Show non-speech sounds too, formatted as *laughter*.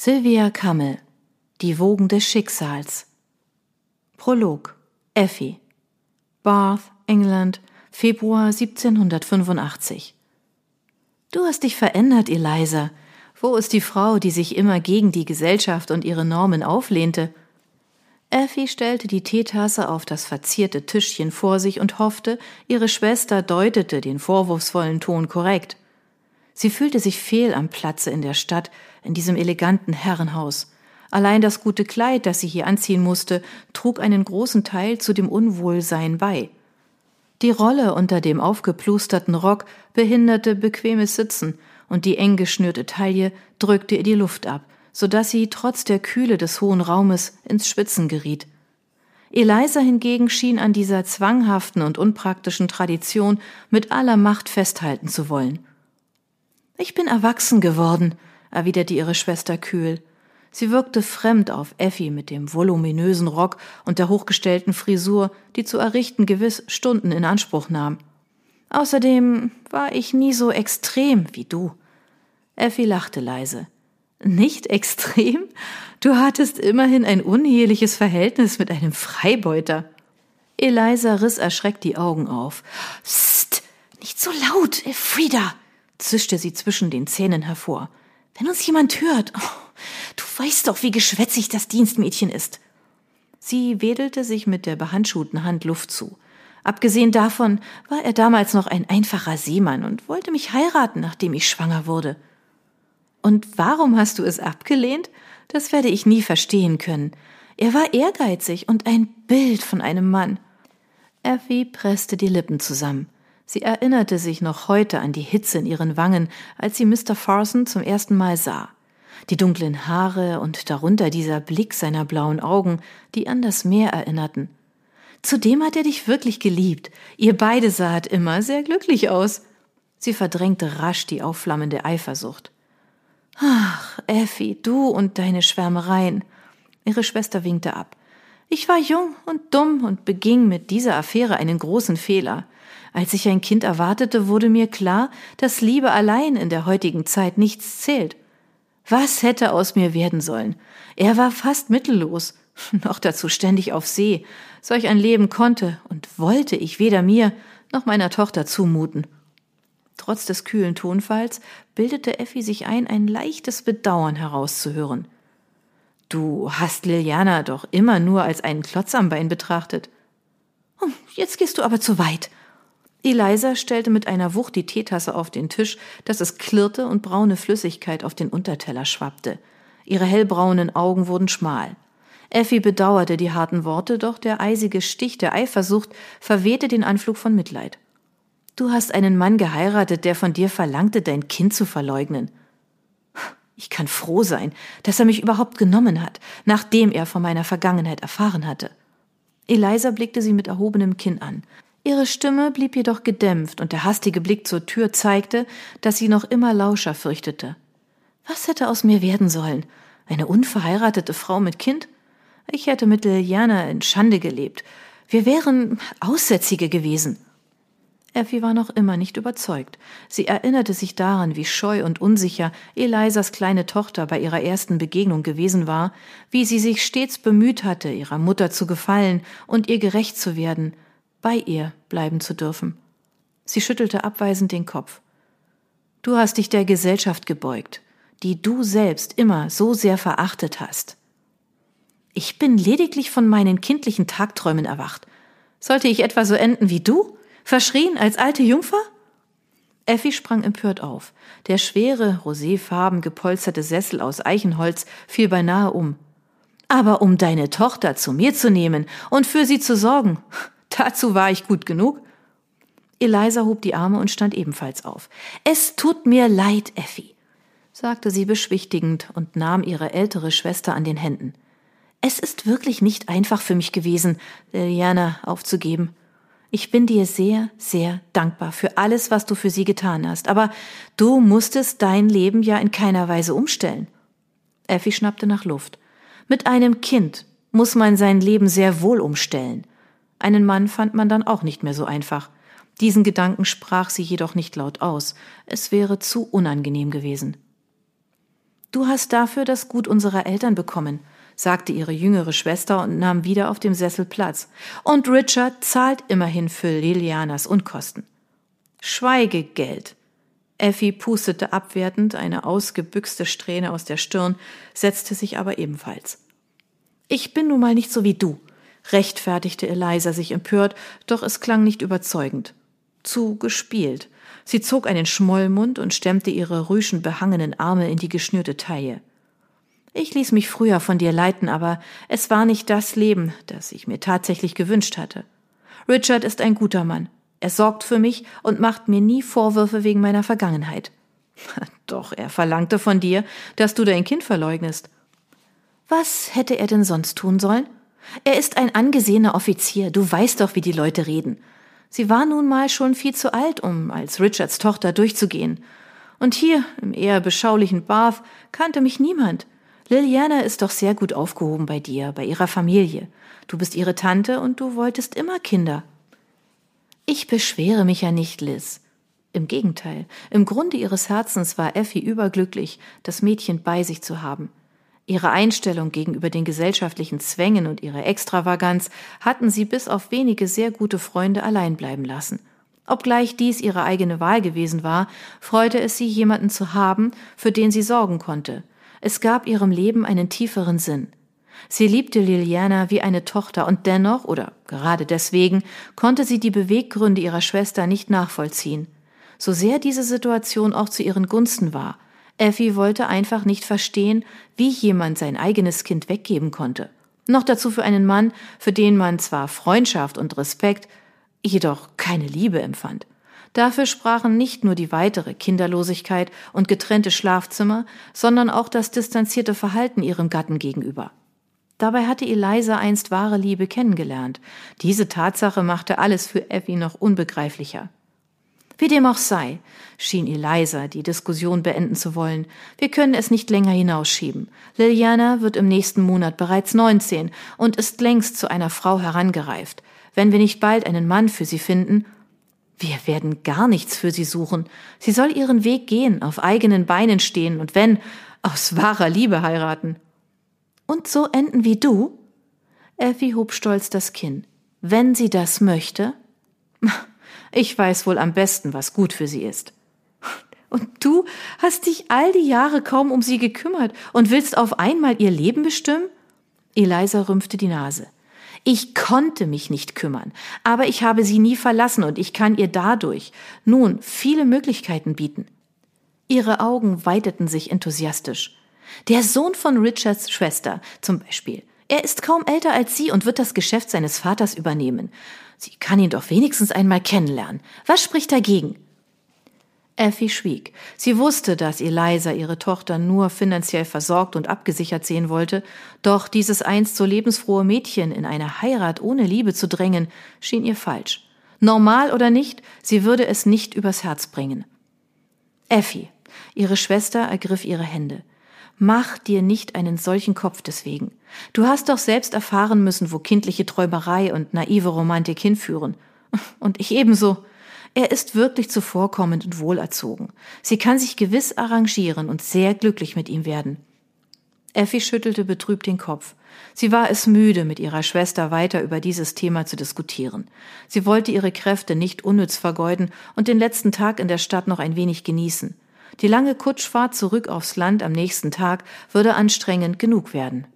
Sylvia Kammel Die Wogen des Schicksals Prolog Effie Bath, England, Februar 1785 Du hast dich verändert, Eliza. Wo ist die Frau, die sich immer gegen die Gesellschaft und ihre Normen auflehnte? Effie stellte die Teetasse auf das verzierte Tischchen vor sich und hoffte, ihre Schwester deutete den vorwurfsvollen Ton korrekt. Sie fühlte sich fehl am Platze in der Stadt, in diesem eleganten Herrenhaus. Allein das gute Kleid, das sie hier anziehen musste, trug einen großen Teil zu dem Unwohlsein bei. Die Rolle unter dem aufgeplusterten Rock behinderte bequemes Sitzen, und die eng geschnürte Taille drückte ihr die Luft ab, so dass sie trotz der Kühle des hohen Raumes ins Schwitzen geriet. Eliza hingegen schien an dieser zwanghaften und unpraktischen Tradition mit aller Macht festhalten zu wollen. Ich bin erwachsen geworden, erwiderte ihre Schwester kühl. Sie wirkte fremd auf Effi mit dem voluminösen Rock und der hochgestellten Frisur, die zu errichten gewiss Stunden in Anspruch nahm. Außerdem war ich nie so extrem wie du. Effi lachte leise. Nicht extrem? Du hattest immerhin ein uneheliches Verhältnis mit einem Freibeuter. Eliza riss erschreckt die Augen auf. Psst, nicht so laut, Frieda, zischte sie zwischen den Zähnen hervor. Wenn uns jemand hört. Oh, du weißt doch, wie geschwätzig das Dienstmädchen ist. Sie wedelte sich mit der behandschuhten Hand Luft zu. Abgesehen davon war er damals noch ein einfacher Seemann und wollte mich heiraten, nachdem ich schwanger wurde. Und warum hast du es abgelehnt? Das werde ich nie verstehen können. Er war ehrgeizig und ein Bild von einem Mann. Effie presste die Lippen zusammen. Sie erinnerte sich noch heute an die Hitze in ihren Wangen, als sie Mr. Farson zum ersten Mal sah. Die dunklen Haare und darunter dieser Blick seiner blauen Augen, die an das Meer erinnerten. Zudem hat er dich wirklich geliebt. Ihr beide sahet immer sehr glücklich aus. Sie verdrängte rasch die aufflammende Eifersucht. Ach, Effi, du und deine Schwärmereien. Ihre Schwester winkte ab. Ich war jung und dumm und beging mit dieser Affäre einen großen Fehler. Als ich ein Kind erwartete, wurde mir klar, dass Liebe allein in der heutigen Zeit nichts zählt. Was hätte aus mir werden sollen? Er war fast mittellos, *laughs* noch dazu ständig auf See. Solch ein Leben konnte und wollte ich weder mir noch meiner Tochter zumuten. Trotz des kühlen Tonfalls bildete Effi sich ein, ein leichtes Bedauern herauszuhören. Du hast Liliana doch immer nur als einen Klotz am Bein betrachtet. Hm, jetzt gehst du aber zu weit, Eliza stellte mit einer Wucht die Teetasse auf den Tisch, dass es klirrte und braune Flüssigkeit auf den Unterteller schwappte. Ihre hellbraunen Augen wurden schmal. Effi bedauerte die harten Worte, doch der eisige Stich der Eifersucht verwehte den Anflug von Mitleid. Du hast einen Mann geheiratet, der von dir verlangte, dein Kind zu verleugnen. Ich kann froh sein, dass er mich überhaupt genommen hat, nachdem er von meiner Vergangenheit erfahren hatte. Eliza blickte sie mit erhobenem Kinn an. Ihre Stimme blieb jedoch gedämpft und der hastige Blick zur Tür zeigte, dass sie noch immer Lauscher fürchtete. Was hätte aus mir werden sollen? Eine unverheiratete Frau mit Kind? Ich hätte mit Liliana in Schande gelebt. Wir wären Aussätzige gewesen. Effie war noch immer nicht überzeugt. Sie erinnerte sich daran, wie scheu und unsicher Elisas kleine Tochter bei ihrer ersten Begegnung gewesen war, wie sie sich stets bemüht hatte, ihrer Mutter zu gefallen und ihr gerecht zu werden, bei ihr bleiben zu dürfen. Sie schüttelte abweisend den Kopf. Du hast dich der Gesellschaft gebeugt, die du selbst immer so sehr verachtet hast. Ich bin lediglich von meinen kindlichen Tagträumen erwacht. Sollte ich etwa so enden wie du? Verschrien als alte Jungfer? Effi sprang empört auf. Der schwere, roséfarben gepolsterte Sessel aus Eichenholz fiel beinahe um. Aber um deine Tochter zu mir zu nehmen und für sie zu sorgen, Dazu war ich gut genug. Eliza hob die Arme und stand ebenfalls auf. Es tut mir leid, Effi, sagte sie beschwichtigend und nahm ihre ältere Schwester an den Händen. Es ist wirklich nicht einfach für mich gewesen, Liliana aufzugeben. Ich bin dir sehr, sehr dankbar für alles, was du für sie getan hast, aber du musstest dein Leben ja in keiner Weise umstellen. Effi schnappte nach Luft. Mit einem Kind muss man sein Leben sehr wohl umstellen. Einen Mann fand man dann auch nicht mehr so einfach. Diesen Gedanken sprach sie jedoch nicht laut aus. Es wäre zu unangenehm gewesen. Du hast dafür das Gut unserer Eltern bekommen, sagte ihre jüngere Schwester und nahm wieder auf dem Sessel Platz. Und Richard zahlt immerhin für Lilianas Unkosten. Schweigegeld. Effie pustete abwertend eine ausgebüxte Strähne aus der Stirn, setzte sich aber ebenfalls. Ich bin nun mal nicht so wie du, rechtfertigte Eliza sich empört, doch es klang nicht überzeugend. Zu gespielt. Sie zog einen Schmollmund und stemmte ihre rüschenbehangenen Arme in die geschnürte Taille. Ich ließ mich früher von dir leiten, aber es war nicht das Leben, das ich mir tatsächlich gewünscht hatte. Richard ist ein guter Mann. Er sorgt für mich und macht mir nie Vorwürfe wegen meiner Vergangenheit. *laughs* Doch er verlangte von dir, dass du dein Kind verleugnest. Was hätte er denn sonst tun sollen? Er ist ein angesehener Offizier, du weißt doch, wie die Leute reden. Sie war nun mal schon viel zu alt, um als Richards Tochter durchzugehen. Und hier, im eher beschaulichen Bath, kannte mich niemand. Liliana ist doch sehr gut aufgehoben bei dir, bei ihrer Familie. Du bist ihre Tante und du wolltest immer Kinder. Ich beschwere mich ja nicht, Liz. Im Gegenteil, im Grunde ihres Herzens war Effie überglücklich, das Mädchen bei sich zu haben. Ihre Einstellung gegenüber den gesellschaftlichen Zwängen und ihre Extravaganz hatten sie bis auf wenige sehr gute Freunde allein bleiben lassen. Obgleich dies ihre eigene Wahl gewesen war, freute es sie, jemanden zu haben, für den sie sorgen konnte. Es gab ihrem Leben einen tieferen Sinn. Sie liebte Liliana wie eine Tochter und dennoch, oder gerade deswegen, konnte sie die Beweggründe ihrer Schwester nicht nachvollziehen. So sehr diese Situation auch zu ihren Gunsten war – Effie wollte einfach nicht verstehen, wie jemand sein eigenes Kind weggeben konnte. Noch dazu für einen Mann, für den man zwar Freundschaft und Respekt, jedoch keine Liebe empfand. Dafür sprachen nicht nur die weitere Kinderlosigkeit und getrennte Schlafzimmer, sondern auch das distanzierte Verhalten ihrem Gatten gegenüber. Dabei hatte Eliza einst wahre Liebe kennengelernt. Diese Tatsache machte alles für Effie noch unbegreiflicher. Wie dem auch sei, schien Eliza die Diskussion beenden zu wollen. Wir können es nicht länger hinausschieben. Liliana wird im nächsten Monat bereits 19 und ist längst zu einer Frau herangereift. Wenn wir nicht bald einen Mann für sie finden, wir werden gar nichts für sie suchen. Sie soll ihren Weg gehen, auf eigenen Beinen stehen und wenn, aus wahrer Liebe heiraten. Und so enden wie du? Effie hob stolz das Kinn. Wenn sie das möchte? *laughs* Ich weiß wohl am besten, was gut für sie ist. Und du hast dich all die Jahre kaum um sie gekümmert und willst auf einmal ihr Leben bestimmen? Eliza rümpfte die Nase. Ich konnte mich nicht kümmern, aber ich habe sie nie verlassen und ich kann ihr dadurch nun viele Möglichkeiten bieten. Ihre Augen weiteten sich enthusiastisch. Der Sohn von Richards Schwester zum Beispiel. Er ist kaum älter als sie und wird das Geschäft seines Vaters übernehmen. Sie kann ihn doch wenigstens einmal kennenlernen. Was spricht dagegen? Effie schwieg. Sie wusste, dass Eliza ihre Tochter nur finanziell versorgt und abgesichert sehen wollte, doch dieses einst so lebensfrohe Mädchen in eine Heirat ohne Liebe zu drängen, schien ihr falsch. Normal oder nicht, sie würde es nicht übers Herz bringen. Effie, ihre Schwester ergriff ihre Hände. Mach dir nicht einen solchen Kopf deswegen. Du hast doch selbst erfahren müssen, wo kindliche Träumerei und naive Romantik hinführen. Und ich ebenso. Er ist wirklich zuvorkommend und wohlerzogen. Sie kann sich gewiss arrangieren und sehr glücklich mit ihm werden. Effi schüttelte betrübt den Kopf. Sie war es müde, mit ihrer Schwester weiter über dieses Thema zu diskutieren. Sie wollte ihre Kräfte nicht unnütz vergeuden und den letzten Tag in der Stadt noch ein wenig genießen. Die lange Kutschfahrt zurück aufs Land am nächsten Tag würde anstrengend genug werden.